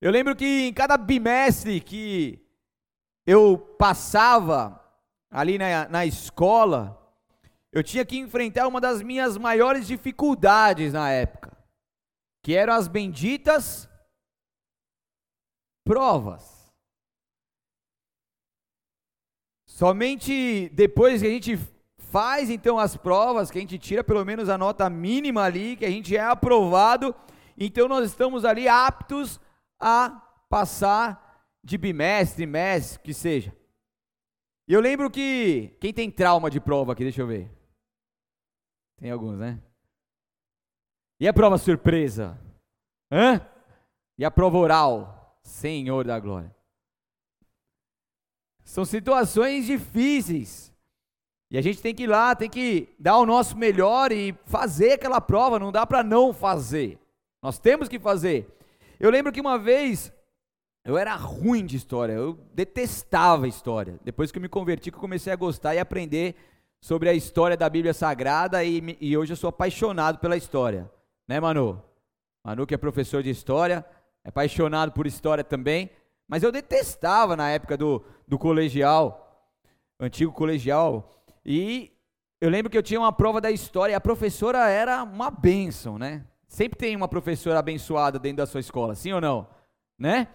Eu lembro que em cada bimestre que eu passava ali na, na escola, eu tinha que enfrentar uma das minhas maiores dificuldades na época, que eram as benditas provas. Somente depois que a gente faz então as provas, que a gente tira pelo menos a nota mínima ali, que a gente é aprovado, então nós estamos ali aptos a passar de bimestre, mês, que seja. E eu lembro que quem tem trauma de prova aqui, deixa eu ver. Tem alguns, né? E a prova surpresa? Hã? E a prova oral? Senhor da glória. São situações difíceis. E a gente tem que ir lá, tem que dar o nosso melhor e fazer aquela prova, não dá para não fazer. Nós temos que fazer. Eu lembro que uma vez eu era ruim de história, eu detestava história. Depois que eu me converti, que eu comecei a gostar e aprender sobre a história da Bíblia Sagrada e, e hoje eu sou apaixonado pela história. Né, Manu? Manu que é professor de história, é apaixonado por história também. Mas eu detestava na época do, do colegial, antigo colegial. E eu lembro que eu tinha uma prova da história e a professora era uma bênção, né? Sempre tem uma professora abençoada dentro da sua escola, sim ou não? Né?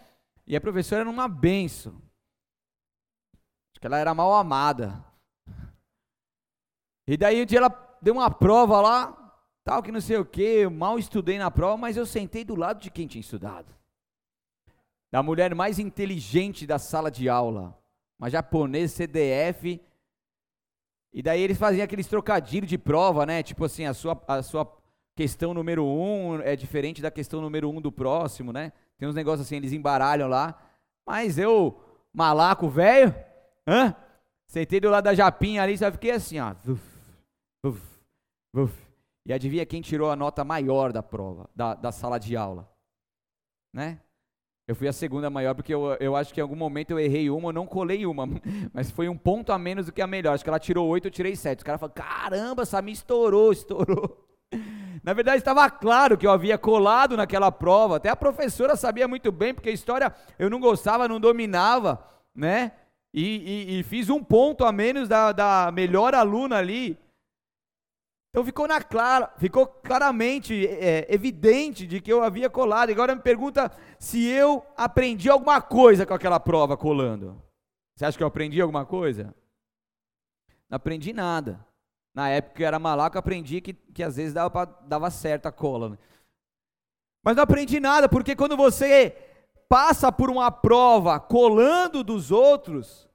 E a professora era uma bênção. Acho que ela era mal amada. E daí um dia ela deu uma prova lá, tal que não sei o que, eu mal estudei na prova, mas eu sentei do lado de quem tinha estudado da mulher mais inteligente da sala de aula, uma japonesa CDF. E daí eles faziam aqueles trocadilhos de prova, né? Tipo assim, a sua, a sua questão número um é diferente da questão número um do próximo, né? Tem uns negócios assim, eles embaralham lá. Mas eu, malaco velho, hã? Sentei do lado da japinha ali, só fiquei assim, ó. Uf, uf, uf. E adivinha quem tirou a nota maior da prova, da, da sala de aula? Né? Eu fui a segunda maior porque eu, eu acho que em algum momento eu errei uma, eu não colei uma, mas foi um ponto a menos do que a melhor. Acho que ela tirou oito, eu tirei sete. Os caras falaram, caramba, essa me estourou, estourou. Na verdade, estava claro que eu havia colado naquela prova. Até a professora sabia muito bem, porque a história eu não gostava, não dominava, né? E, e, e fiz um ponto a menos da, da melhor aluna ali. Então ficou na clara, ficou claramente é, evidente de que eu havia colado. Agora me pergunta se eu aprendi alguma coisa com aquela prova colando. Você acha que eu aprendi alguma coisa? Não aprendi nada. Na época que eu era malaco, aprendi que, que às vezes dava, pra, dava certo a cola. Né? Mas não aprendi nada, porque quando você passa por uma prova colando dos outros,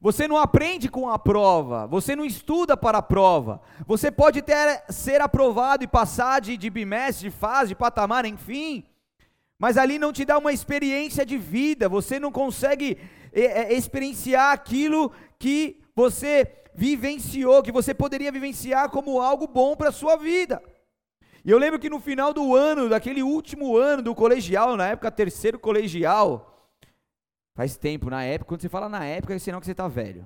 você não aprende com a prova, você não estuda para a prova. Você pode ter, ser aprovado e passar de, de bimestre, de fase, de patamar, enfim, mas ali não te dá uma experiência de vida, você não consegue é, é, experienciar aquilo que você vivenciou, que você poderia vivenciar como algo bom para a sua vida. E eu lembro que no final do ano, daquele último ano do colegial, na época terceiro colegial, Faz tempo, na época, quando você fala na época, é sinal que você está velho,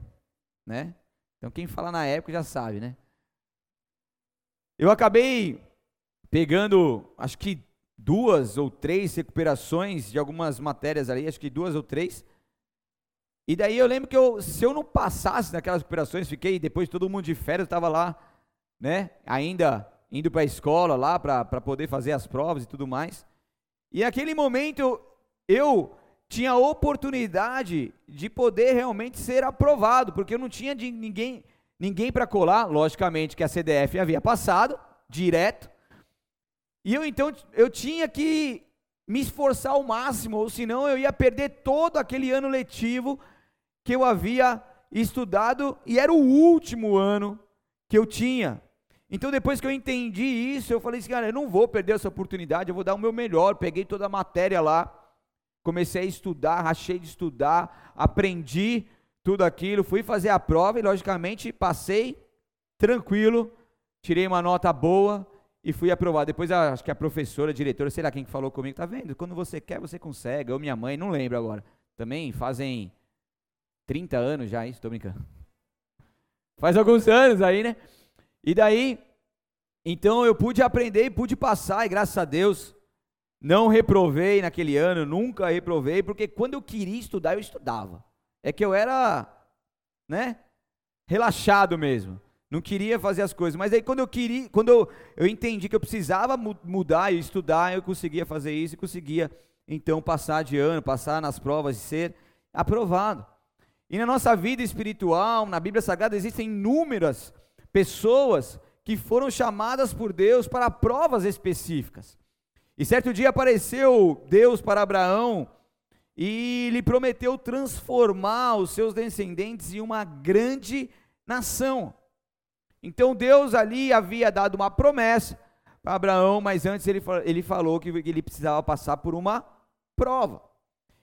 né? Então quem fala na época já sabe, né? Eu acabei pegando, acho que duas ou três recuperações de algumas matérias ali, acho que duas ou três. E daí eu lembro que eu, se eu não passasse naquelas recuperações, fiquei depois todo mundo de férias, estava lá, né? Ainda indo para a escola lá para poder fazer as provas e tudo mais. E naquele momento eu tinha a oportunidade de poder realmente ser aprovado, porque eu não tinha de ninguém, ninguém para colar, logicamente que a CDF havia passado direto. E eu então eu tinha que me esforçar ao máximo, ou senão eu ia perder todo aquele ano letivo que eu havia estudado e era o último ano que eu tinha. Então depois que eu entendi isso, eu falei assim, cara, eu não vou perder essa oportunidade, eu vou dar o meu melhor. Peguei toda a matéria lá comecei a estudar, rachei de estudar, aprendi tudo aquilo, fui fazer a prova e, logicamente, passei tranquilo, tirei uma nota boa e fui aprovado. Depois, acho que a professora, a diretora, sei lá quem falou comigo, tá vendo? Quando você quer, você consegue. Ou minha mãe, não lembro agora. Também fazem 30 anos já, isso, tô brincando. Faz alguns anos aí, né? E daí, então eu pude aprender e pude passar, e graças a Deus, Não reprovei naquele ano, nunca reprovei, porque quando eu queria estudar, eu estudava. É que eu era, né, relaxado mesmo. Não queria fazer as coisas, mas aí quando eu queria, quando eu, eu entendi que eu precisava mudar e estudar, eu conseguia fazer isso e conseguia então passar de ano, passar nas provas e ser aprovado. E na nossa vida espiritual, na Bíblia Sagrada, existem inúmeras pessoas que foram chamadas por Deus para provas específicas. E certo dia apareceu Deus para Abraão e lhe prometeu transformar os seus descendentes em uma grande nação. Então Deus ali havia dado uma promessa para Abraão, mas antes ele, ele falou que ele precisava passar por uma prova.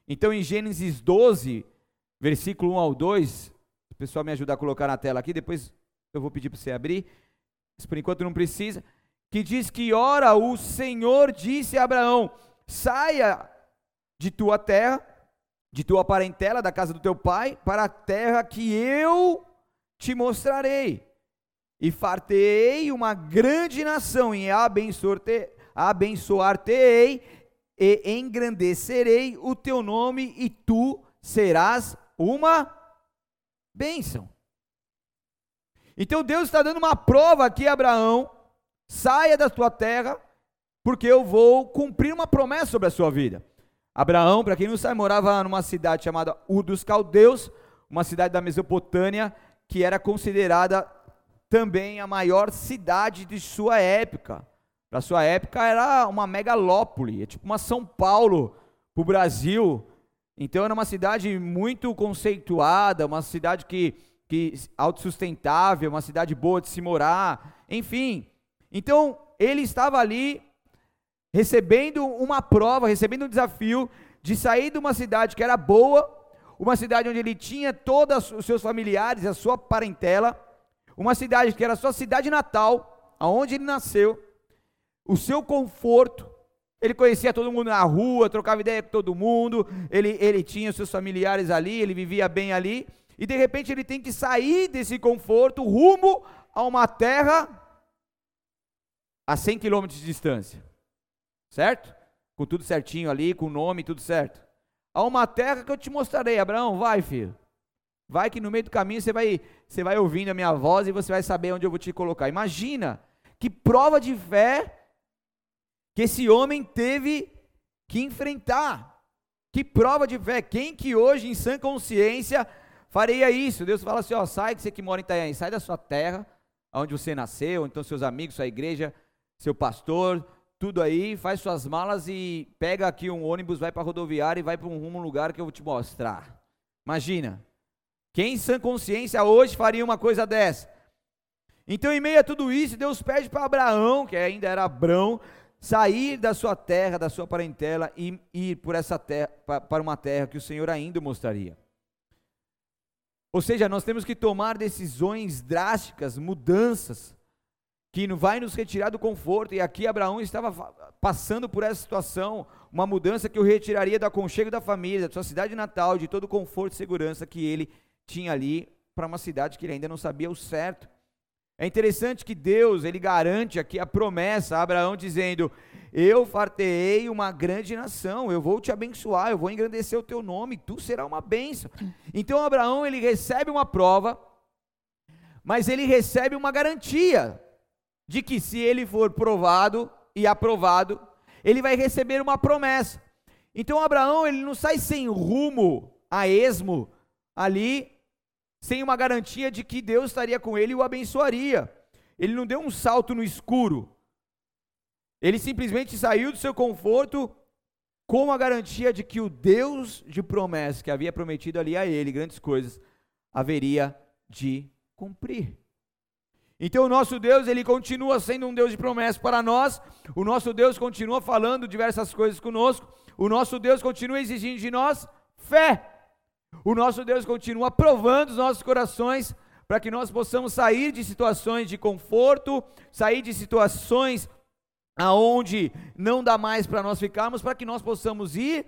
Então em Gênesis 12, versículo 1 ao 2, o pessoal me ajudar a colocar na tela aqui, depois eu vou pedir para você abrir, mas por enquanto não precisa, que diz que, ora, o Senhor disse a Abraão, saia de tua terra, de tua parentela, da casa do teu pai, para a terra que eu te mostrarei, e fartei uma grande nação, e abençoar-te-ei, abençoar e engrandecerei o teu nome, e tu serás uma bênção. Então Deus está dando uma prova aqui Abraão, saia da tua terra, porque eu vou cumprir uma promessa sobre a sua vida. Abraão, para quem não sabe, morava numa cidade chamada Ur dos Caldeus, uma cidade da Mesopotâmia, que era considerada também a maior cidade de sua época. Para sua época era uma megalópole, é tipo uma São Paulo para o Brasil. Então era uma cidade muito conceituada, uma cidade que, que autossustentável, uma cidade boa de se morar, enfim. Então ele estava ali recebendo uma prova, recebendo um desafio de sair de uma cidade que era boa, uma cidade onde ele tinha todos os seus familiares, a sua parentela, uma cidade que era a sua cidade natal, aonde ele nasceu, o seu conforto, ele conhecia todo mundo na rua, trocava ideia com todo mundo, ele, ele tinha seus familiares ali, ele vivia bem ali, e de repente ele tem que sair desse conforto rumo a uma terra a 100 quilômetros de distância, certo? Com tudo certinho ali, com o nome, tudo certo. A uma terra que eu te mostrarei, Abraão, vai filho, Vai que no meio do caminho você vai, você vai ouvindo a minha voz e você vai saber onde eu vou te colocar. Imagina que prova de fé que esse homem teve que enfrentar. Que prova de fé. Quem que hoje, em sã consciência, faria isso? Deus fala assim: ó, sai que você que mora em Itanhaém, sai da sua terra, onde você nasceu, então seus amigos, sua igreja, seu pastor, tudo aí, faz suas malas e pega aqui um ônibus, vai para a rodoviária e vai para um rumo, um lugar que eu vou te mostrar. Imagina, quem em sã consciência hoje faria uma coisa dessa? Então, em meio a tudo isso, Deus pede para Abraão, que ainda era Abrão, sair da sua terra, da sua parentela e ir por essa terra, para uma terra que o Senhor ainda mostraria. Ou seja, nós temos que tomar decisões drásticas, mudanças, que vai nos retirar do conforto. E aqui Abraão estava passando por essa situação, uma mudança que o retiraria do aconchego da família, da sua cidade natal, de todo o conforto e segurança que ele tinha ali para uma cidade que ele ainda não sabia o certo. É interessante que Deus, ele garante aqui a promessa a Abraão dizendo: "Eu fartei uma grande nação, eu vou te abençoar, eu vou engrandecer o teu nome, tu será uma bênção". Então Abraão, ele recebe uma prova, mas ele recebe uma garantia de que se ele for provado e aprovado, ele vai receber uma promessa. Então Abraão, ele não sai sem rumo, a esmo, ali sem uma garantia de que Deus estaria com ele e o abençoaria. Ele não deu um salto no escuro. Ele simplesmente saiu do seu conforto com a garantia de que o Deus de promessa que havia prometido ali a ele grandes coisas haveria de cumprir. Então o nosso Deus, ele continua sendo um Deus de promessa para nós. O nosso Deus continua falando diversas coisas conosco. O nosso Deus continua exigindo de nós fé. O nosso Deus continua provando os nossos corações para que nós possamos sair de situações de conforto, sair de situações aonde não dá mais para nós ficarmos, para que nós possamos ir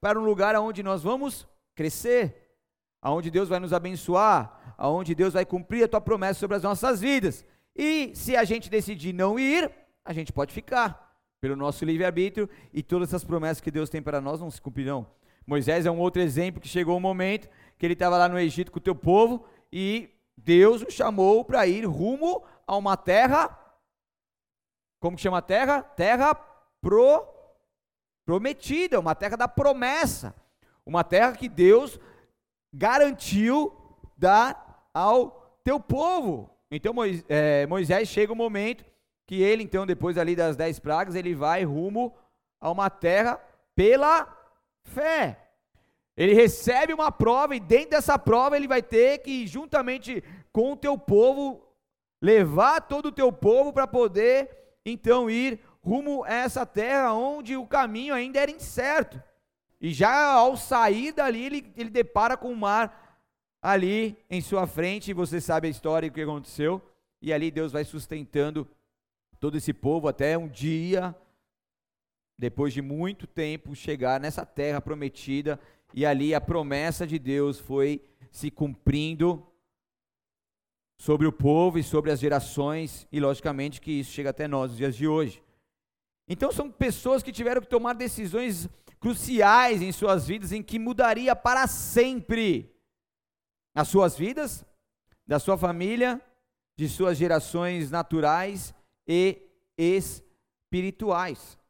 para um lugar aonde nós vamos crescer, aonde Deus vai nos abençoar, aonde Deus vai cumprir a tua promessa sobre as nossas vidas. E se a gente decidir não ir, a gente pode ficar. pelo nosso livre-arbítrio e todas essas promessas que Deus tem para nós não se cumprirão. Moisés é um outro exemplo que chegou um momento que ele estava lá no Egito com o teu povo e Deus o chamou para ir rumo a uma terra, como que chama a terra? Terra pro, prometida, uma terra da promessa, uma terra que Deus garantiu dar ao teu povo. Então é, Moisés chega o um momento que ele, então, depois ali das dez pragas, ele vai rumo a uma terra pela fé. Ele recebe uma prova e dentro dessa prova ele vai ter que, juntamente com o teu povo, levar todo o teu povo para poder então ir rumo a essa terra onde o caminho ainda era incerto. E já ao sair dali, ele, ele depara com o mar ali em sua frente, e você sabe a história e o que aconteceu. E ali Deus vai sustentando todo esse povo até um dia, depois de muito tempo, chegar nessa terra prometida e ali a promessa de Deus foi se cumprindo sobre o povo e sobre as gerações, e logicamente que isso chega até nós nos dias de hoje. Então são pessoas que tiveram que tomar decisões cruciais em suas vidas em que mudaria para sempre as suas vidas, da sua família, de suas gerações naturais e espirituais.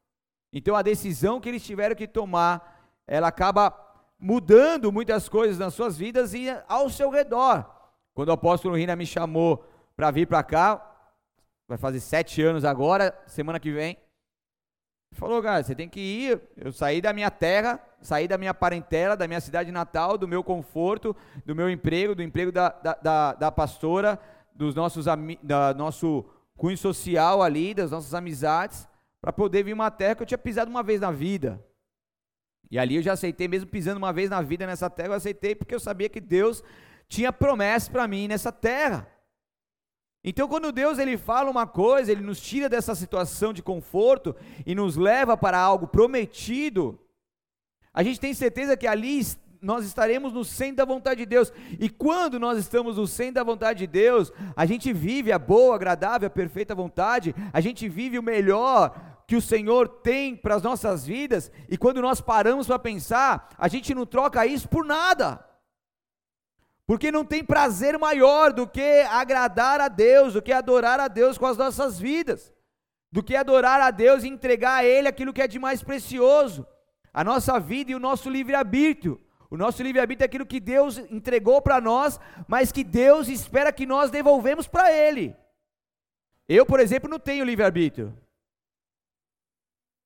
Então a decisão que eles tiveram que tomar, ela acaba mudando muitas coisas nas suas vidas e ao seu redor. Quando o apóstolo Rina me chamou para vir para cá, vai fazer sete anos agora, semana que vem, falou, cara, você tem que ir. Eu saí da minha terra, saí da minha parentela, da minha cidade natal, do meu conforto, do meu emprego, do emprego da, da, da, da pastora, dos nossos da nosso cunho social ali, das nossas amizades, para poder vir uma terra que eu tinha pisado uma vez na vida. E ali eu já aceitei, mesmo pisando uma vez na vida nessa terra, eu aceitei porque eu sabia que Deus tinha promessa para mim nessa terra. Então, quando Deus ele fala uma coisa, ele nos tira dessa situação de conforto e nos leva para algo prometido, a gente tem certeza que ali nós estaremos no centro da vontade de Deus. E quando nós estamos no centro da vontade de Deus, a gente vive a boa, agradável, a perfeita vontade, a gente vive o melhor, que o Senhor tem para as nossas vidas, e quando nós paramos para pensar, a gente não troca isso por nada. Porque não tem prazer maior do que agradar a Deus, do que adorar a Deus com as nossas vidas, do que adorar a Deus e entregar a Ele aquilo que é de mais precioso, a nossa vida e o nosso livre-arbítrio. O nosso livre-arbítrio é aquilo que Deus entregou para nós, mas que Deus espera que nós devolvemos para Ele. Eu, por exemplo, não tenho livre-arbítrio.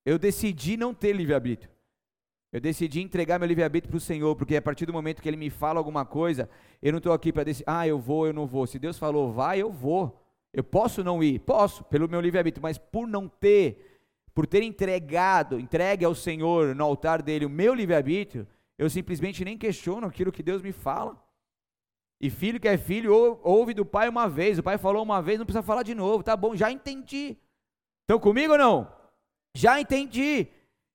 Eu decidi não ter livre-arbítrio. Eu decidi entregar meu livre-arbítrio para o Senhor, porque a partir do momento que Ele me fala alguma coisa, eu não estou aqui para decidir, ah, eu vou, eu não vou. Se Deus falou, vai, eu vou. Eu posso não ir? Posso, pelo meu livre-arbítrio, mas por não ter, por ter entregado, entregue ao Senhor no altar dele o meu livre-arbítrio, eu simplesmente nem questiono aquilo que Deus me fala. E filho que é filho, ouve do pai uma vez, o pai falou uma vez, não precisa falar de novo, tá bom, já entendi. Estão comigo ou não? Já entendi.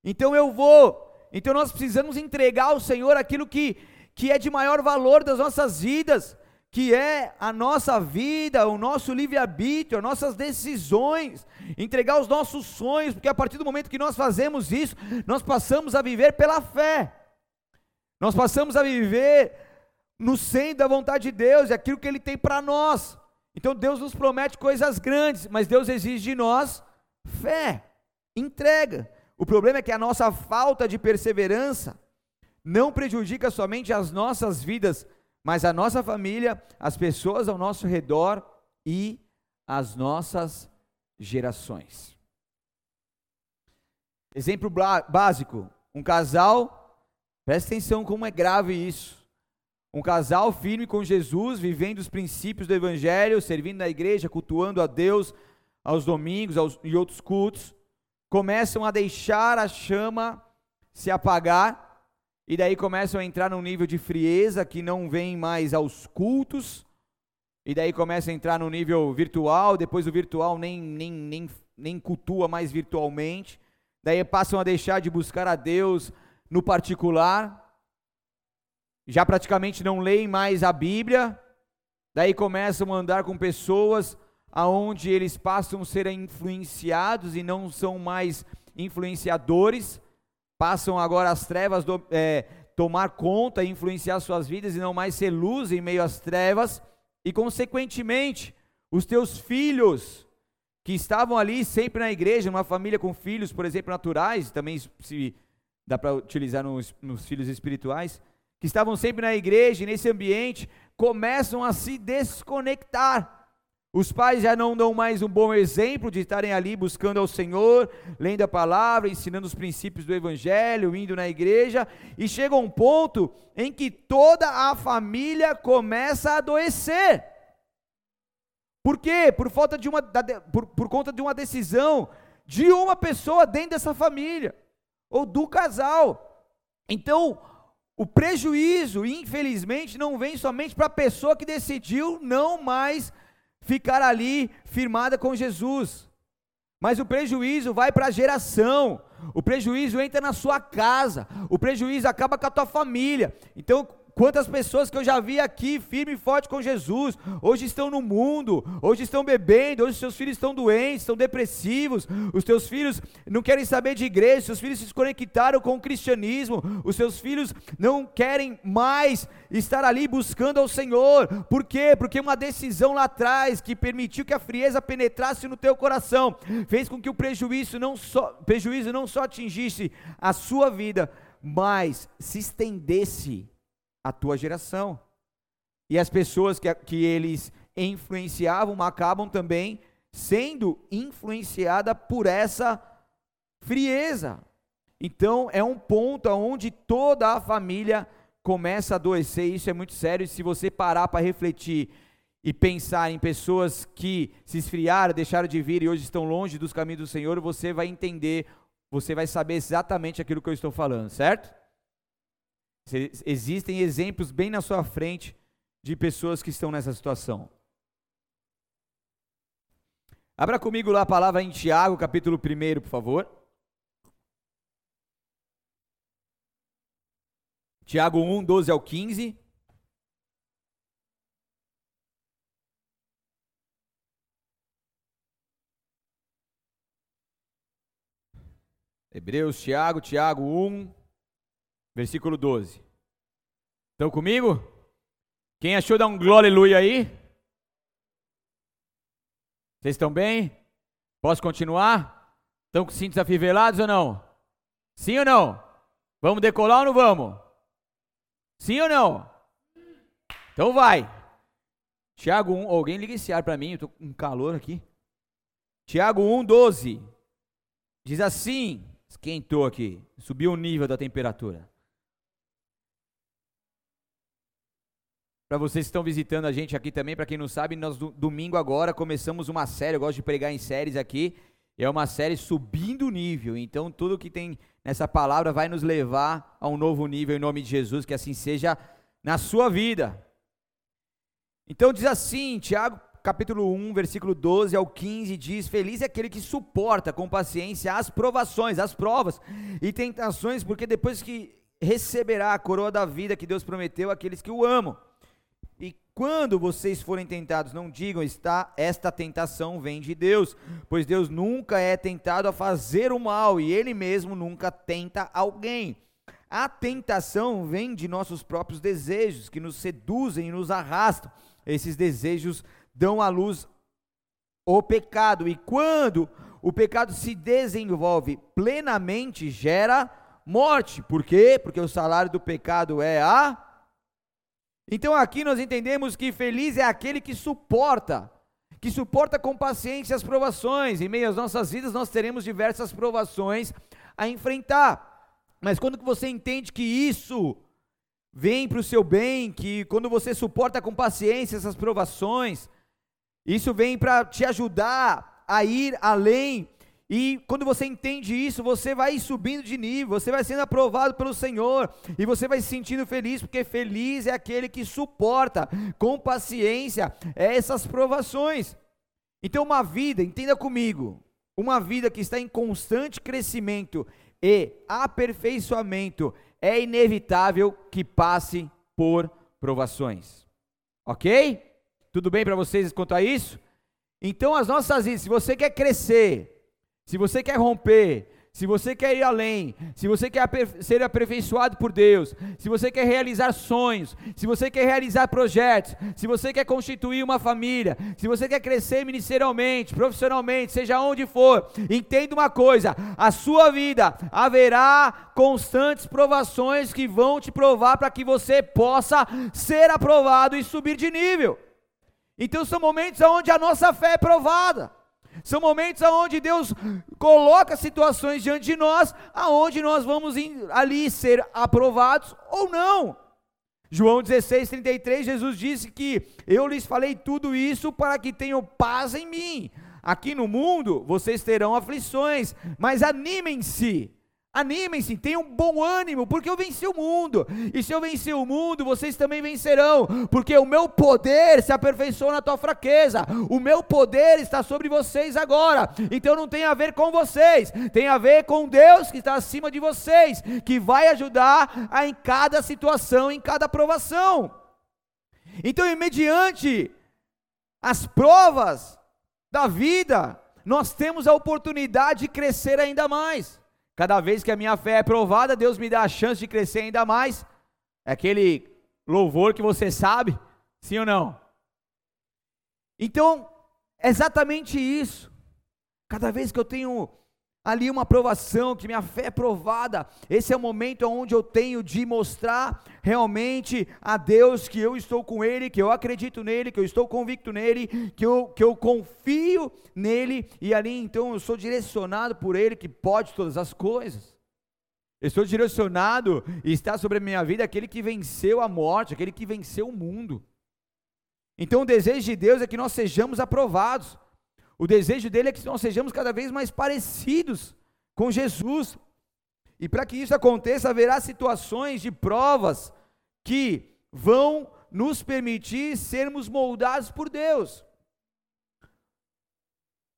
Então eu vou. Então nós precisamos entregar ao Senhor aquilo que, que é de maior valor das nossas vidas, que é a nossa vida, o nosso livre-arbítrio, as nossas decisões, entregar os nossos sonhos, porque a partir do momento que nós fazemos isso, nós passamos a viver pela fé. Nós passamos a viver no centro da vontade de Deus, é aquilo que Ele tem para nós. Então Deus nos promete coisas grandes, mas Deus exige de nós fé entrega. O problema é que a nossa falta de perseverança não prejudica somente as nossas vidas, mas a nossa família, as pessoas ao nosso redor e as nossas gerações. Exemplo básico: um casal, presta atenção como é grave isso. Um casal firme com Jesus, vivendo os princípios do Evangelho, servindo na igreja, cultuando a Deus aos domingos aos, e outros cultos começam a deixar a chama se apagar, e daí começam a entrar num nível de frieza que não vem mais aos cultos, e daí começa a entrar no nível virtual, depois o virtual nem, nem, nem, nem cultua mais virtualmente, daí passam a deixar de buscar a Deus no particular, já praticamente não leem mais a Bíblia, daí começam a andar com pessoas aonde eles passam a ser influenciados e não são mais influenciadores, passam agora as trevas do, é, tomar conta e influenciar suas vidas e não mais ser luz em meio às trevas, e consequentemente, os teus filhos que estavam ali sempre na igreja, numa família com filhos, por exemplo, naturais, também se dá para utilizar nos, nos filhos espirituais, que estavam sempre na igreja, nesse ambiente, começam a se desconectar. Os pais já não dão mais um bom exemplo de estarem ali buscando ao Senhor, lendo a palavra, ensinando os princípios do Evangelho, indo na igreja, e chega um ponto em que toda a família começa a adoecer. Por quê? Por falta de uma, por, por conta de uma decisão de uma pessoa dentro dessa família ou do casal. Então, o prejuízo, infelizmente, não vem somente para a pessoa que decidiu não mais ficar ali firmada com Jesus, mas o prejuízo vai para a geração, o prejuízo entra na sua casa, o prejuízo acaba com a tua família. Então, Quantas pessoas que eu já vi aqui, firme e forte com Jesus, hoje estão no mundo, hoje estão bebendo, hoje seus filhos estão doentes, estão depressivos, os teus filhos não querem saber de igreja, seus filhos se desconectaram com o cristianismo, os seus filhos não querem mais estar ali buscando ao Senhor, por quê? Porque uma decisão lá atrás que permitiu que a frieza penetrasse no teu coração, fez com que o prejuízo não só, prejuízo não só atingisse a sua vida, mas se estendesse a tua geração. E as pessoas que, que eles influenciavam acabam também sendo influenciada por essa frieza. Então é um ponto onde toda a família começa a adoecer. Isso é muito sério. E se você parar para refletir e pensar em pessoas que se esfriaram, deixaram de vir e hoje estão longe dos caminhos do Senhor, você vai entender, você vai saber exatamente aquilo que eu estou falando, certo? Existem exemplos bem na sua frente de pessoas que estão nessa situação. Abra comigo lá a palavra em Tiago, capítulo 1, por favor. Tiago 1, 12 ao 15. Hebreus, Tiago, Tiago 1, versículo 12. Estão comigo? Quem achou dar um glória aleluia aí? Vocês estão bem? Posso continuar? Estão com cintos afivelados ou não? Sim ou não? Vamos decolar ou não vamos? Sim ou não? Então vai. Tiago 1, alguém liga esse ar para mim, eu estou com calor aqui. Tiago 1, 12. Diz assim, esquentou aqui, subiu o nível da temperatura. Para vocês que estão visitando a gente aqui também, para quem não sabe, nós do, domingo agora começamos uma série, eu gosto de pregar em séries aqui, é uma série subindo o nível, então tudo que tem nessa palavra vai nos levar a um novo nível em nome de Jesus, que assim seja na sua vida. Então diz assim, Tiago capítulo 1, versículo 12 ao 15 diz: Feliz é aquele que suporta com paciência as provações, as provas e tentações, porque depois que receberá a coroa da vida que Deus prometeu àqueles que o amam. Quando vocês forem tentados, não digam, está, esta tentação vem de Deus, pois Deus nunca é tentado a fazer o mal e Ele mesmo nunca tenta alguém. A tentação vem de nossos próprios desejos, que nos seduzem e nos arrastam. Esses desejos dão à luz o pecado, e quando o pecado se desenvolve plenamente, gera morte. Por quê? Porque o salário do pecado é a então aqui nós entendemos que feliz é aquele que suporta, que suporta com paciência as provações. Em meio às nossas vidas nós teremos diversas provações a enfrentar. Mas quando você entende que isso vem para o seu bem, que quando você suporta com paciência essas provações, isso vem para te ajudar a ir além e quando você entende isso, você vai subindo de nível, você vai sendo aprovado pelo Senhor, e você vai se sentindo feliz, porque feliz é aquele que suporta com paciência essas provações. Então, uma vida, entenda comigo, uma vida que está em constante crescimento e aperfeiçoamento, é inevitável que passe por provações. Ok? Tudo bem para vocês quanto a isso? Então, as nossas vidas, se você quer crescer, se você quer romper, se você quer ir além, se você quer ser aperfeiçoado por Deus, se você quer realizar sonhos, se você quer realizar projetos, se você quer constituir uma família, se você quer crescer ministerialmente, profissionalmente, seja onde for, entenda uma coisa: a sua vida haverá constantes provações que vão te provar para que você possa ser aprovado e subir de nível. Então são momentos onde a nossa fé é provada. São momentos onde Deus coloca situações diante de nós, aonde nós vamos ali ser aprovados ou não. João 16, 33, Jesus disse que eu lhes falei tudo isso para que tenham paz em mim. Aqui no mundo vocês terão aflições, mas animem-se. Animem-se, tenham bom ânimo, porque eu venci o mundo. E se eu venci o mundo, vocês também vencerão, porque o meu poder se aperfeiçoou na tua fraqueza. O meu poder está sobre vocês agora. Então não tem a ver com vocês, tem a ver com Deus que está acima de vocês, que vai ajudar a, em cada situação, em cada provação. Então, mediante as provas da vida, nós temos a oportunidade de crescer ainda mais. Cada vez que a minha fé é provada, Deus me dá a chance de crescer ainda mais. É aquele louvor que você sabe, sim ou não? Então, é exatamente isso. Cada vez que eu tenho ali uma aprovação, que minha fé é provada. Esse é o momento onde eu tenho de mostrar realmente a Deus que eu estou com Ele, que eu acredito nele, que eu estou convicto nele, que eu, que eu confio nele, e ali então eu sou direcionado por Ele que pode todas as coisas. Eu estou direcionado e está sobre a minha vida aquele que venceu a morte, aquele que venceu o mundo. Então o desejo de Deus é que nós sejamos aprovados. O desejo dele é que nós sejamos cada vez mais parecidos com Jesus. E para que isso aconteça, haverá situações de provas que vão nos permitir sermos moldados por Deus.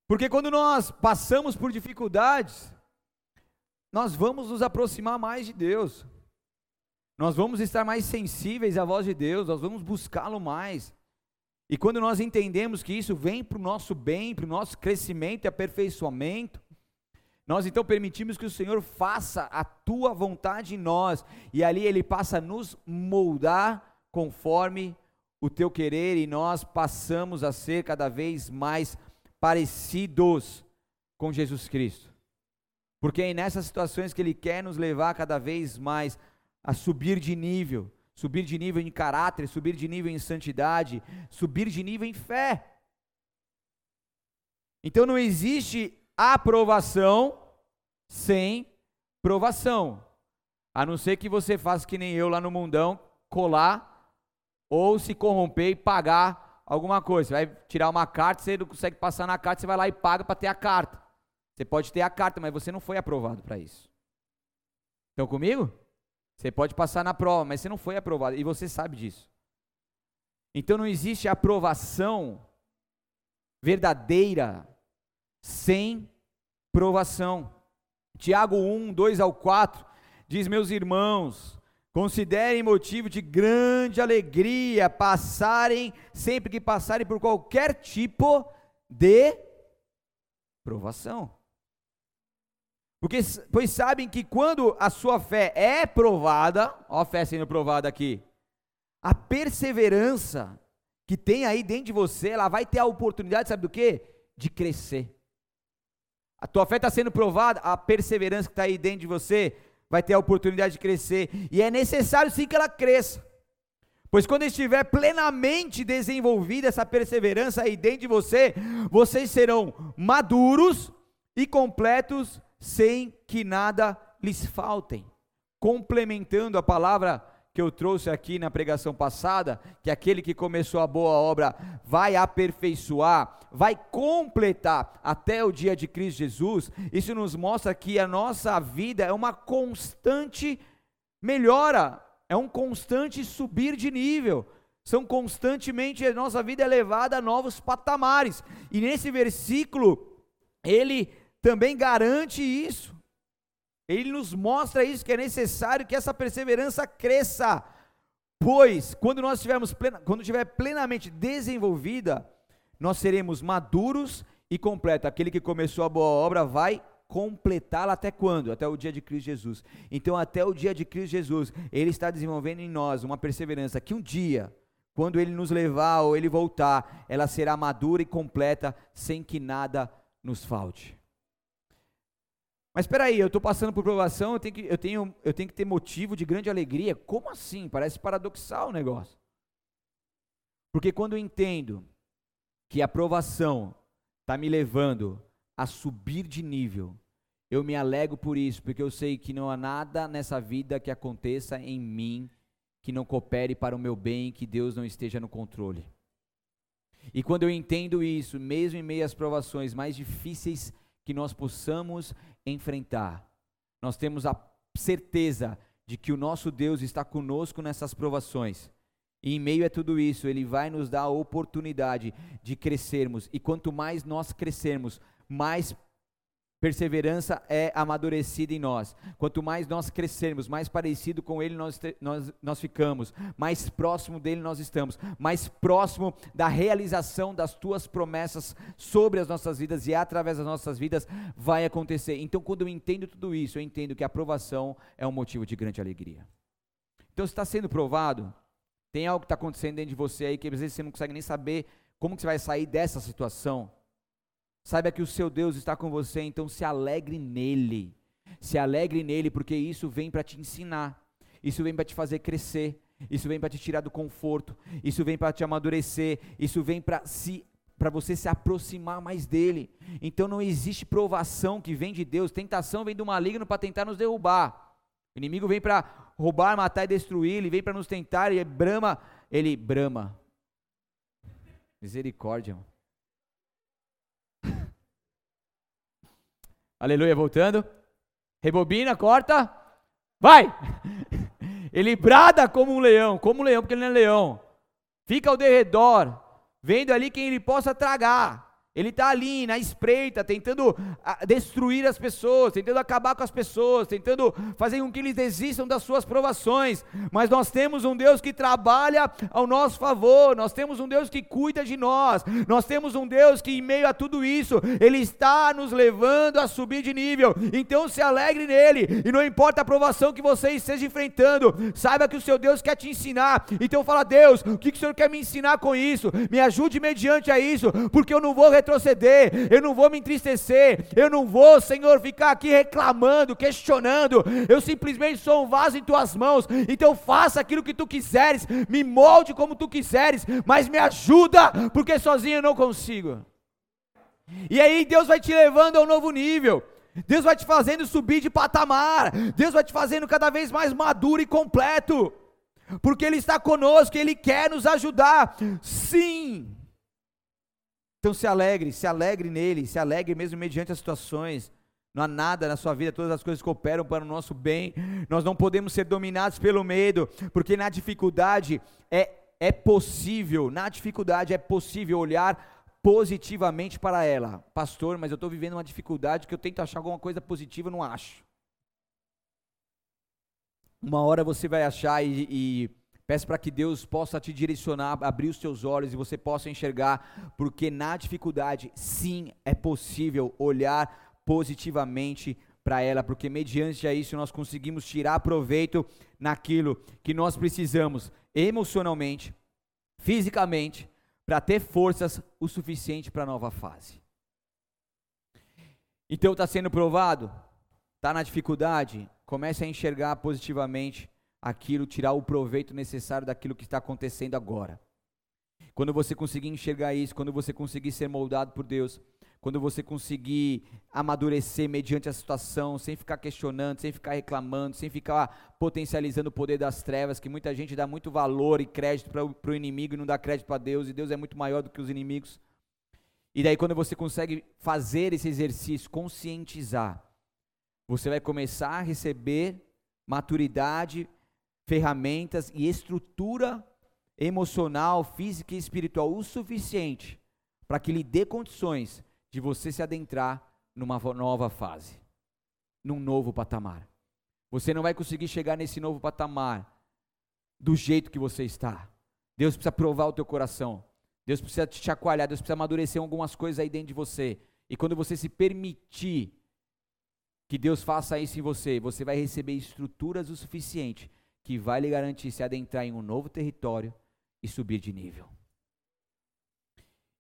Porque quando nós passamos por dificuldades, nós vamos nos aproximar mais de Deus. Nós vamos estar mais sensíveis à voz de Deus, nós vamos buscá-lo mais. E quando nós entendemos que isso vem para o nosso bem, para o nosso crescimento e aperfeiçoamento, nós então permitimos que o Senhor faça a tua vontade em nós, e ali Ele passa a nos moldar conforme o teu querer, e nós passamos a ser cada vez mais parecidos com Jesus Cristo. Porque é nessas situações que Ele quer nos levar cada vez mais a subir de nível, subir de nível em caráter, subir de nível em santidade, subir de nível em fé. Então não existe aprovação sem provação. A não ser que você faça que nem eu lá no mundão, colar ou se corromper e pagar alguma coisa. Você vai tirar uma carta, você não consegue passar na carta, você vai lá e paga para ter a carta. Você pode ter a carta, mas você não foi aprovado para isso. Estão comigo? Você pode passar na prova, mas você não foi aprovado e você sabe disso. Então não existe aprovação verdadeira sem provação. Tiago 1, 2 ao 4 diz: Meus irmãos, considerem motivo de grande alegria passarem, sempre que passarem por qualquer tipo de provação porque, pois sabem que quando a sua fé é provada, ó a fé sendo provada aqui, a perseverança que tem aí dentro de você, ela vai ter a oportunidade, sabe do que? De crescer. A tua fé está sendo provada, a perseverança que está aí dentro de você vai ter a oportunidade de crescer. E é necessário sim que ela cresça. Pois quando estiver plenamente desenvolvida essa perseverança aí dentro de você, vocês serão maduros e completos sem que nada lhes faltem. Complementando a palavra que eu trouxe aqui na pregação passada, que aquele que começou a boa obra vai aperfeiçoar, vai completar até o dia de Cristo Jesus, isso nos mostra que a nossa vida é uma constante melhora, é um constante subir de nível. São constantemente a nossa vida é levada a novos patamares. E nesse versículo, ele também garante isso. Ele nos mostra isso, que é necessário que essa perseverança cresça. Pois, quando nós estivermos plena, quando estiver plenamente desenvolvida, nós seremos maduros e completos. Aquele que começou a boa obra vai completá-la até quando? Até o dia de Cristo Jesus. Então, até o dia de Cristo Jesus, Ele está desenvolvendo em nós uma perseverança que um dia, quando Ele nos levar ou Ele voltar, ela será madura e completa, sem que nada nos falte. Mas espera aí, eu estou passando por provação, eu tenho, que, eu, tenho, eu tenho que ter motivo de grande alegria. Como assim? Parece paradoxal o negócio. Porque quando eu entendo que a provação está me levando a subir de nível, eu me alegro por isso, porque eu sei que não há nada nessa vida que aconteça em mim que não coopere para o meu bem, que Deus não esteja no controle. E quando eu entendo isso, mesmo em meio às provações mais difíceis que nós possamos enfrentar, nós temos a certeza de que o nosso Deus está conosco nessas provações. E em meio a tudo isso, Ele vai nos dar a oportunidade de crescermos. E quanto mais nós crescermos, mais perseverança é amadurecida em nós. Quanto mais nós crescermos, mais parecido com Ele nós, nós, nós ficamos, mais próximo dele nós estamos, mais próximo da realização das tuas promessas sobre as nossas vidas e através das nossas vidas vai acontecer. Então, quando eu entendo tudo isso, eu entendo que a aprovação é um motivo de grande alegria. Então, se está sendo provado, tem algo que está acontecendo dentro de você aí que às vezes você não consegue nem saber como que você vai sair dessa situação. Saiba que o seu Deus está com você, então se alegre nele. Se alegre nele, porque isso vem para te ensinar. Isso vem para te fazer crescer. Isso vem para te tirar do conforto. Isso vem para te amadurecer. Isso vem para se para você se aproximar mais dele. Então não existe provação que vem de Deus, tentação vem do maligno para tentar nos derrubar. O inimigo vem para roubar, matar e destruir, ele vem para nos tentar, ele brama, ele brama. Misericórdia. Mano. Aleluia, voltando. Rebobina, corta. Vai! Ele brada como um leão, como um leão, porque ele não é leão. Fica ao derredor, vendo ali quem ele possa tragar. Ele está ali na espreita, tentando ah, destruir as pessoas, tentando acabar com as pessoas, tentando fazer com que eles desistam das suas provações. Mas nós temos um Deus que trabalha ao nosso favor, nós temos um Deus que cuida de nós, nós temos um Deus que, em meio a tudo isso, Ele está nos levando a subir de nível. Então se alegre nele, e não importa a provação que você esteja enfrentando, saiba que o seu Deus quer te ensinar. Então fala, Deus, o que, que o Senhor quer me ensinar com isso? Me ajude mediante a isso, porque eu não vou retroceder, eu não vou me entristecer, eu não vou, Senhor, ficar aqui reclamando, questionando. Eu simplesmente sou um vaso em tuas mãos. Então faça aquilo que tu quiseres, me molde como tu quiseres, mas me ajuda, porque sozinho eu não consigo. E aí Deus vai te levando a um novo nível. Deus vai te fazendo subir de patamar. Deus vai te fazendo cada vez mais maduro e completo. Porque Ele está conosco, Ele quer nos ajudar. Sim. Então se alegre, se alegre nele, se alegre mesmo mediante as situações. Não há nada na sua vida, todas as coisas cooperam para o nosso bem. Nós não podemos ser dominados pelo medo, porque na dificuldade é, é possível, na dificuldade é possível olhar positivamente para ela. Pastor, mas eu estou vivendo uma dificuldade que eu tento achar alguma coisa positiva, não acho. Uma hora você vai achar e, e Peço para que Deus possa te direcionar, abrir os teus olhos e você possa enxergar, porque na dificuldade, sim, é possível olhar positivamente para ela, porque mediante a isso nós conseguimos tirar proveito naquilo que nós precisamos emocionalmente, fisicamente, para ter forças o suficiente para a nova fase. Então está sendo provado, está na dificuldade, comece a enxergar positivamente aquilo, tirar o proveito necessário daquilo que está acontecendo agora. Quando você conseguir enxergar isso, quando você conseguir ser moldado por Deus, quando você conseguir amadurecer mediante a situação, sem ficar questionando, sem ficar reclamando, sem ficar potencializando o poder das trevas, que muita gente dá muito valor e crédito para o inimigo e não dá crédito para Deus, e Deus é muito maior do que os inimigos. E daí, quando você consegue fazer esse exercício, conscientizar, você vai começar a receber maturidade ferramentas e estrutura emocional, física e espiritual o suficiente para que lhe dê condições de você se adentrar numa nova fase, num novo patamar. Você não vai conseguir chegar nesse novo patamar do jeito que você está. Deus precisa provar o teu coração. Deus precisa te chacoalhar, Deus precisa amadurecer algumas coisas aí dentro de você. E quando você se permitir que Deus faça isso em você, você vai receber estruturas o suficiente que vai lhe garantir se adentrar em um novo território e subir de nível.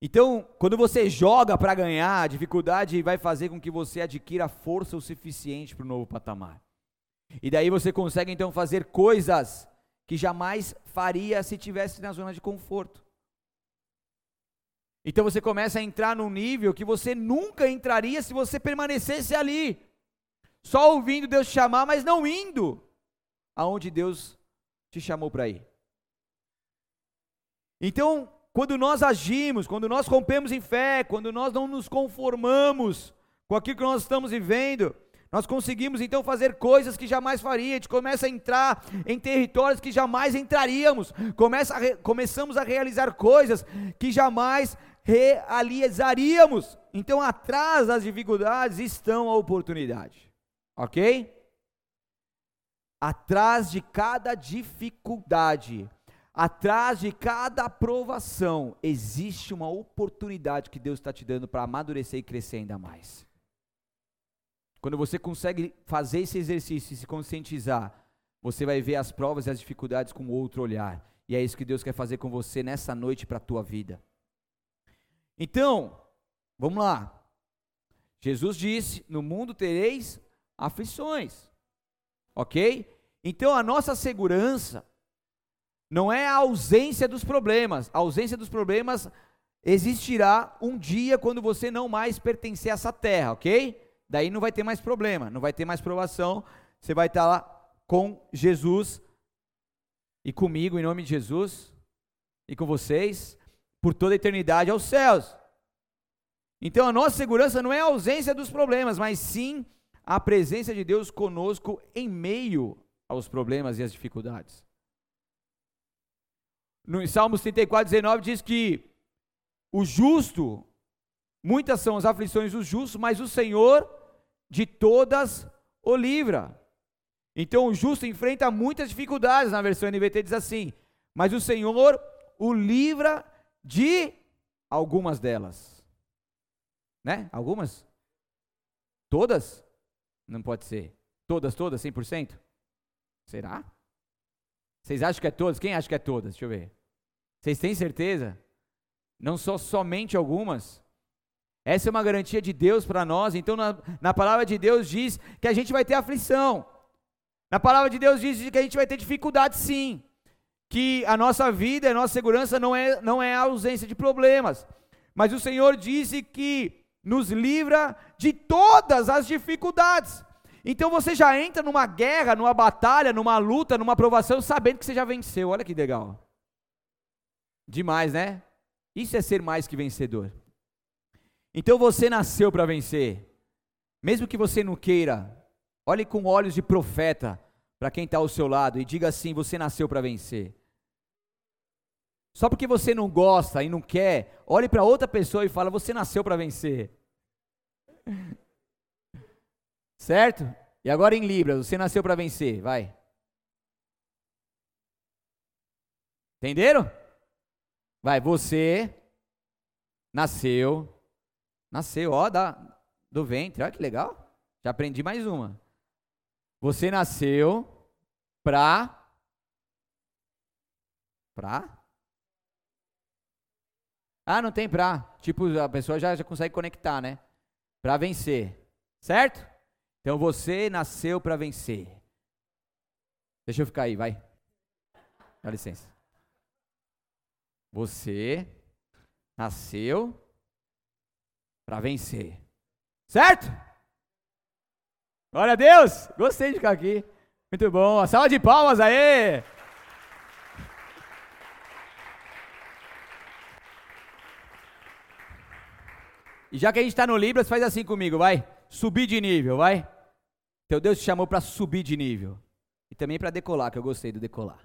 Então, quando você joga para ganhar, a dificuldade vai fazer com que você adquira força o suficiente para o novo patamar. E daí você consegue então fazer coisas que jamais faria se tivesse na zona de conforto. Então você começa a entrar num nível que você nunca entraria se você permanecesse ali, só ouvindo Deus chamar, mas não indo aonde Deus te chamou para ir. Então, quando nós agimos, quando nós rompemos em fé, quando nós não nos conformamos com aquilo que nós estamos vivendo, nós conseguimos então fazer coisas que jamais faria, a gente começa a entrar em territórios que jamais entraríamos, começa a começamos a realizar coisas que jamais realizaríamos. Então, atrás das dificuldades estão a oportunidade, ok? Atrás de cada dificuldade, atrás de cada aprovação, existe uma oportunidade que Deus está te dando para amadurecer e crescer ainda mais. Quando você consegue fazer esse exercício e se conscientizar, você vai ver as provas e as dificuldades com outro olhar. E é isso que Deus quer fazer com você nessa noite para a tua vida. Então, vamos lá. Jesus disse: No mundo tereis aflições. Ok? Então a nossa segurança não é a ausência dos problemas. A ausência dos problemas existirá um dia quando você não mais pertencer a essa terra, ok? Daí não vai ter mais problema, não vai ter mais provação. Você vai estar lá com Jesus e comigo em nome de Jesus e com vocês por toda a eternidade aos céus. Então a nossa segurança não é a ausência dos problemas, mas sim a presença de Deus conosco em meio aos problemas e às dificuldades. No Salmos 34, 19 diz que o justo, muitas são as aflições dos justos, mas o Senhor de todas o livra. Então o justo enfrenta muitas dificuldades, na versão NVT diz assim: mas o Senhor o livra de algumas delas. Né? Algumas? Todas? Não pode ser. Todas, todas, 100%? Será? Vocês acham que é todas? Quem acha que é todas? Deixa eu ver. Vocês têm certeza? Não só somente algumas? Essa é uma garantia de Deus para nós. Então, na, na, palavra de Deus diz que a gente vai ter aflição. Na palavra de Deus diz que a gente vai ter dificuldade, sim. Que a nossa vida, a nossa segurança não é, não é a ausência de problemas. Mas o Senhor disse que nos livra de todas as dificuldades. Então você já entra numa guerra, numa batalha, numa luta, numa provação, sabendo que você já venceu. Olha que legal. Demais, né? Isso é ser mais que vencedor. Então você nasceu para vencer. Mesmo que você não queira, olhe com olhos de profeta para quem está ao seu lado e diga assim: você nasceu para vencer. Só porque você não gosta e não quer, olhe para outra pessoa e fala: você nasceu para vencer. Certo? E agora em Libras, você nasceu para vencer, vai. Entenderam? Vai, você nasceu Nasceu, ó, da, do ventre. Olha que legal. Já aprendi mais uma. Você nasceu pra. Pra? Ah, não tem pra. Tipo, a pessoa já, já consegue conectar, né? Pra vencer. Certo? Então você nasceu para vencer. Deixa eu ficar aí, vai. Dá licença. Você nasceu para vencer. Certo? Glória a Deus! Gostei de ficar aqui. Muito bom. Salva de palmas aí! E já que a gente está no Libras, faz assim comigo, vai. Subir de nível, vai. Teu Deus te chamou para subir de nível. E também para decolar, que eu gostei do decolar.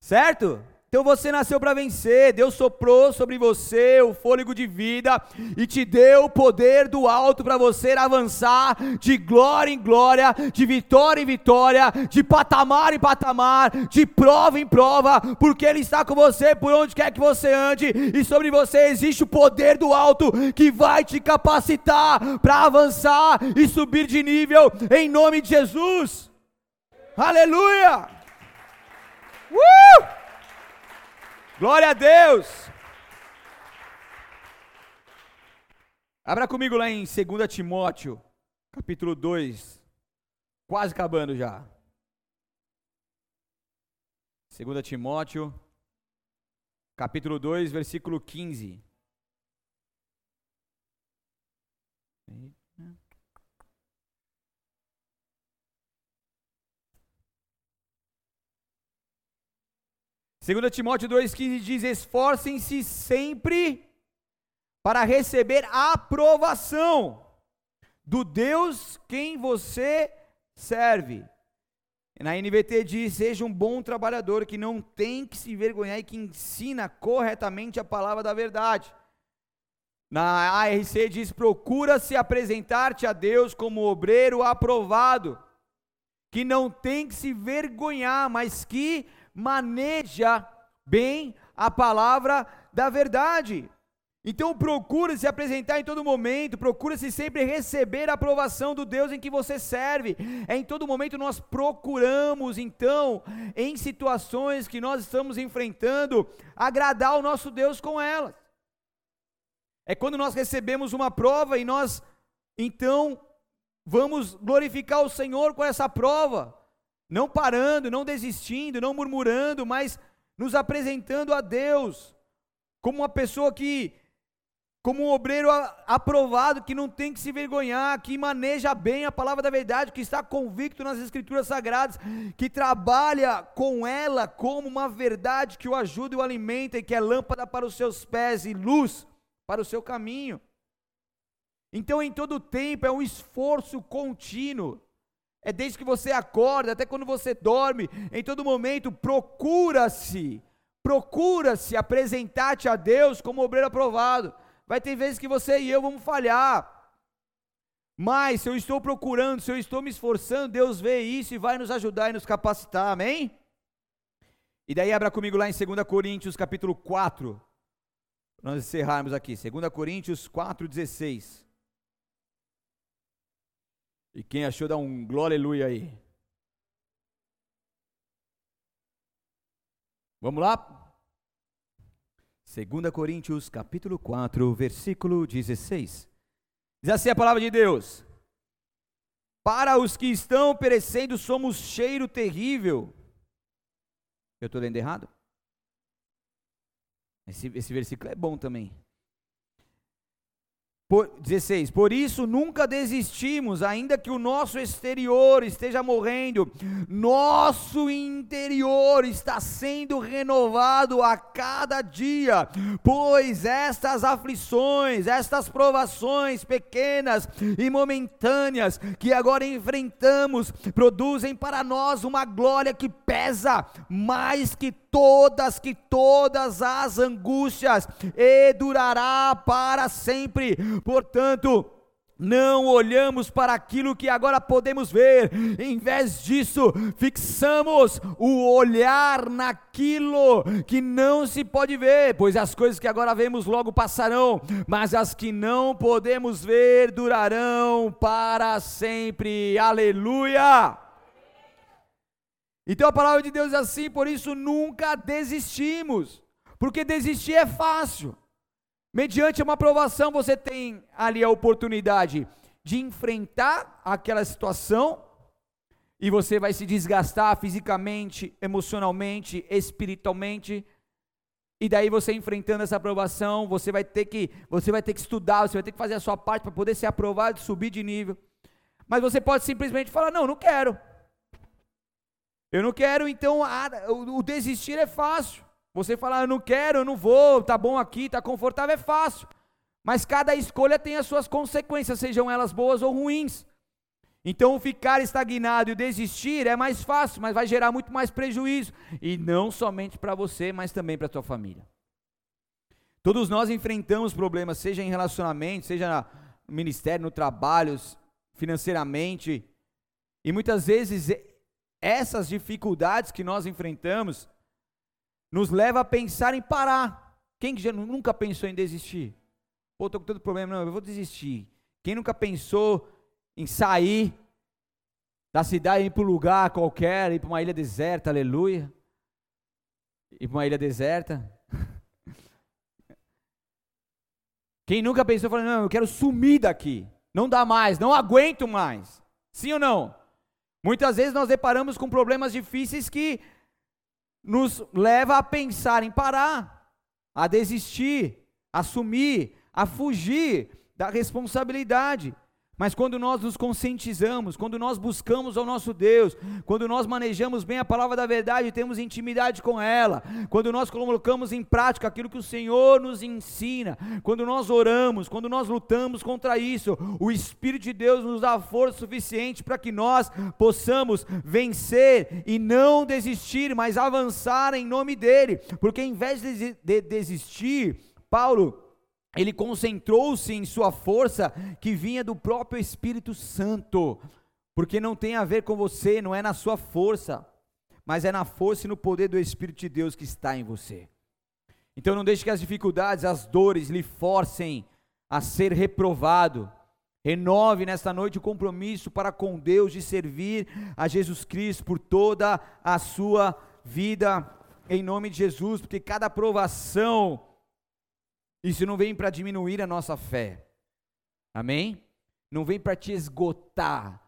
Certo? Então você nasceu para vencer. Deus soprou sobre você o fôlego de vida e te deu o poder do alto para você avançar de glória em glória, de vitória em vitória, de patamar em patamar, de prova em prova, porque Ele está com você por onde quer que você ande e sobre você existe o poder do alto que vai te capacitar para avançar e subir de nível em nome de Jesus. Aleluia! Uh! Glória a Deus! Abra comigo lá em 2 Timóteo, capítulo 2, quase acabando já. 2 Timóteo, capítulo 2, versículo 15. Segundo Timóteo 2,15 diz: esforcem-se sempre para receber a aprovação do Deus quem você serve. Na NVT diz: seja um bom trabalhador que não tem que se vergonhar e que ensina corretamente a palavra da verdade. Na ARC diz: procura se apresentar-te a Deus como obreiro aprovado, que não tem que se vergonhar, mas que maneja bem a palavra da verdade. Então procura se apresentar em todo momento, procura se sempre receber a aprovação do Deus em que você serve. É em todo momento nós procuramos, então, em situações que nós estamos enfrentando, agradar o nosso Deus com elas. É quando nós recebemos uma prova e nós, então, vamos glorificar o Senhor com essa prova não parando, não desistindo, não murmurando, mas nos apresentando a Deus como uma pessoa que, como um obreiro aprovado, que não tem que se vergonhar, que maneja bem a palavra da verdade, que está convicto nas Escrituras Sagradas, que trabalha com ela como uma verdade que o ajuda e o alimenta, e que é lâmpada para os seus pés e luz para o seu caminho. Então, em todo tempo, é um esforço contínuo é desde que você acorda até quando você dorme, em todo momento, procura-se, procura-se apresentar-te a Deus como obreiro aprovado. Vai ter vezes que você e eu vamos falhar. Mas se eu estou procurando, se eu estou me esforçando, Deus vê isso e vai nos ajudar e nos capacitar. Amém? E daí abra comigo lá em 2 Coríntios, capítulo 4. Nós encerrarmos aqui. 2 Coríntios 4:16. E quem achou, dá um glória aleluia aí. Vamos lá? 2 Coríntios, capítulo 4, versículo 16. Diz assim a palavra de Deus: Para os que estão perecendo, somos cheiro terrível. Eu estou lendo errado? Esse, esse versículo é bom também. Por, 16. Por isso nunca desistimos, ainda que o nosso exterior esteja morrendo, nosso interior está sendo renovado a cada dia, pois estas aflições, estas provações pequenas e momentâneas que agora enfrentamos, produzem para nós uma glória que pesa mais que todas, que todas as angústias, e durará para sempre. Portanto, não olhamos para aquilo que agora podemos ver, em vez disso, fixamos o olhar naquilo que não se pode ver, pois as coisas que agora vemos logo passarão, mas as que não podemos ver durarão para sempre. Aleluia! Então a palavra de Deus é assim, por isso nunca desistimos, porque desistir é fácil. Mediante uma aprovação, você tem ali a oportunidade de enfrentar aquela situação e você vai se desgastar fisicamente, emocionalmente, espiritualmente. E daí você enfrentando essa aprovação, você vai ter que, você vai ter que estudar, você vai ter que fazer a sua parte para poder ser aprovado, subir de nível. Mas você pode simplesmente falar: "Não, não quero". Eu não quero, então, ah, o desistir é fácil. Você falar, eu não quero, eu não vou, tá bom aqui, tá confortável, é fácil. Mas cada escolha tem as suas consequências, sejam elas boas ou ruins. Então, ficar estagnado e desistir é mais fácil, mas vai gerar muito mais prejuízo. E não somente para você, mas também para a tua família. Todos nós enfrentamos problemas, seja em relacionamento, seja no ministério, no trabalho, financeiramente. E muitas vezes essas dificuldades que nós enfrentamos nos leva a pensar em parar. Quem já nunca pensou em desistir? Pô, estou com todo problema, não, eu vou desistir. Quem nunca pensou em sair da cidade, ir para um lugar qualquer, ir para uma ilha deserta, aleluia? Ir para uma ilha deserta? Quem nunca pensou, falando, não, eu quero sumir daqui, não dá mais, não aguento mais. Sim ou não? Muitas vezes nós deparamos com problemas difíceis que nos leva a pensar em parar, a desistir, a sumir, a fugir da responsabilidade. Mas quando nós nos conscientizamos, quando nós buscamos ao nosso Deus, quando nós manejamos bem a palavra da verdade e temos intimidade com ela, quando nós colocamos em prática aquilo que o Senhor nos ensina, quando nós oramos, quando nós lutamos contra isso, o Espírito de Deus nos dá força suficiente para que nós possamos vencer e não desistir, mas avançar em nome dEle, porque em vez de desistir, Paulo ele concentrou-se em sua força que vinha do próprio Espírito Santo, porque não tem a ver com você, não é na sua força, mas é na força e no poder do Espírito de Deus que está em você. Então não deixe que as dificuldades, as dores lhe forcem a ser reprovado. Renove nesta noite o compromisso para com Deus de servir a Jesus Cristo por toda a sua vida, em nome de Jesus, porque cada provação isso não vem para diminuir a nossa fé. Amém? Não vem para te esgotar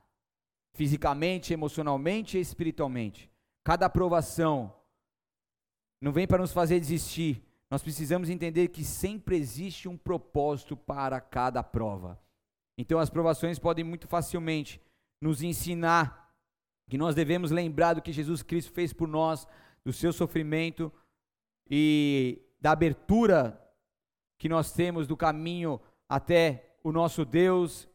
fisicamente, emocionalmente e espiritualmente. Cada aprovação não vem para nos fazer desistir. Nós precisamos entender que sempre existe um propósito para cada prova. Então as provações podem muito facilmente nos ensinar que nós devemos lembrar do que Jesus Cristo fez por nós, do seu sofrimento e da abertura que nós temos do caminho até o nosso Deus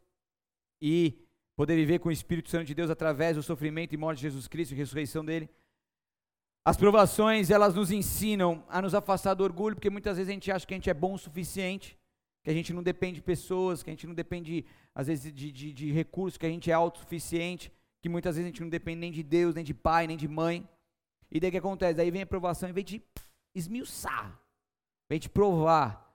e poder viver com o Espírito Santo de Deus através do sofrimento e morte de Jesus Cristo e ressurreição dele. As provações, elas nos ensinam a nos afastar do orgulho, porque muitas vezes a gente acha que a gente é bom o suficiente, que a gente não depende de pessoas, que a gente não depende, às vezes, de, de, de recursos, que a gente é autossuficiente, que muitas vezes a gente não depende nem de Deus, nem de pai, nem de mãe. E daí o que acontece? Daí vem a provação, em vez de esmiuçar, vem te provar,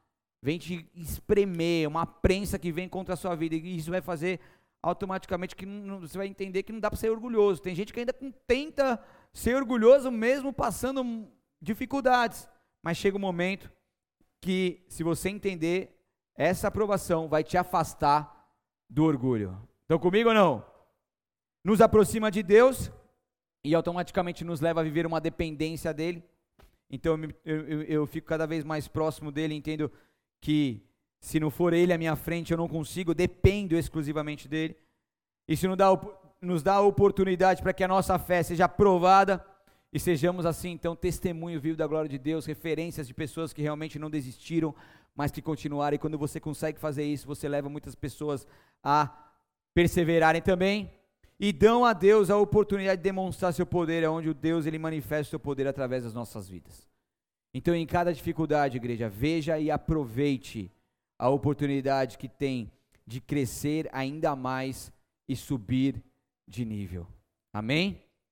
vem te espremer, uma prensa que vem contra a sua vida, e isso vai fazer automaticamente que não, você vai entender que não dá para ser orgulhoso. Tem gente que ainda tenta ser orgulhoso mesmo passando dificuldades, mas chega um momento que, se você entender, essa aprovação vai te afastar do orgulho. Estão comigo ou não? Nos aproxima de Deus e automaticamente nos leva a viver uma dependência dele. Então eu, eu, eu fico cada vez mais próximo dele, entendo que se não for Ele à minha frente eu não consigo, dependo exclusivamente dEle. Isso nos dá, nos dá a oportunidade para que a nossa fé seja aprovada e sejamos assim, então, testemunho vivo da glória de Deus, referências de pessoas que realmente não desistiram, mas que continuaram. E quando você consegue fazer isso, você leva muitas pessoas a perseverarem também e dão a Deus a oportunidade de demonstrar seu poder, onde o Deus ele manifesta seu poder através das nossas vidas. Então, em cada dificuldade, igreja, veja e aproveite a oportunidade que tem de crescer ainda mais e subir de nível. Amém?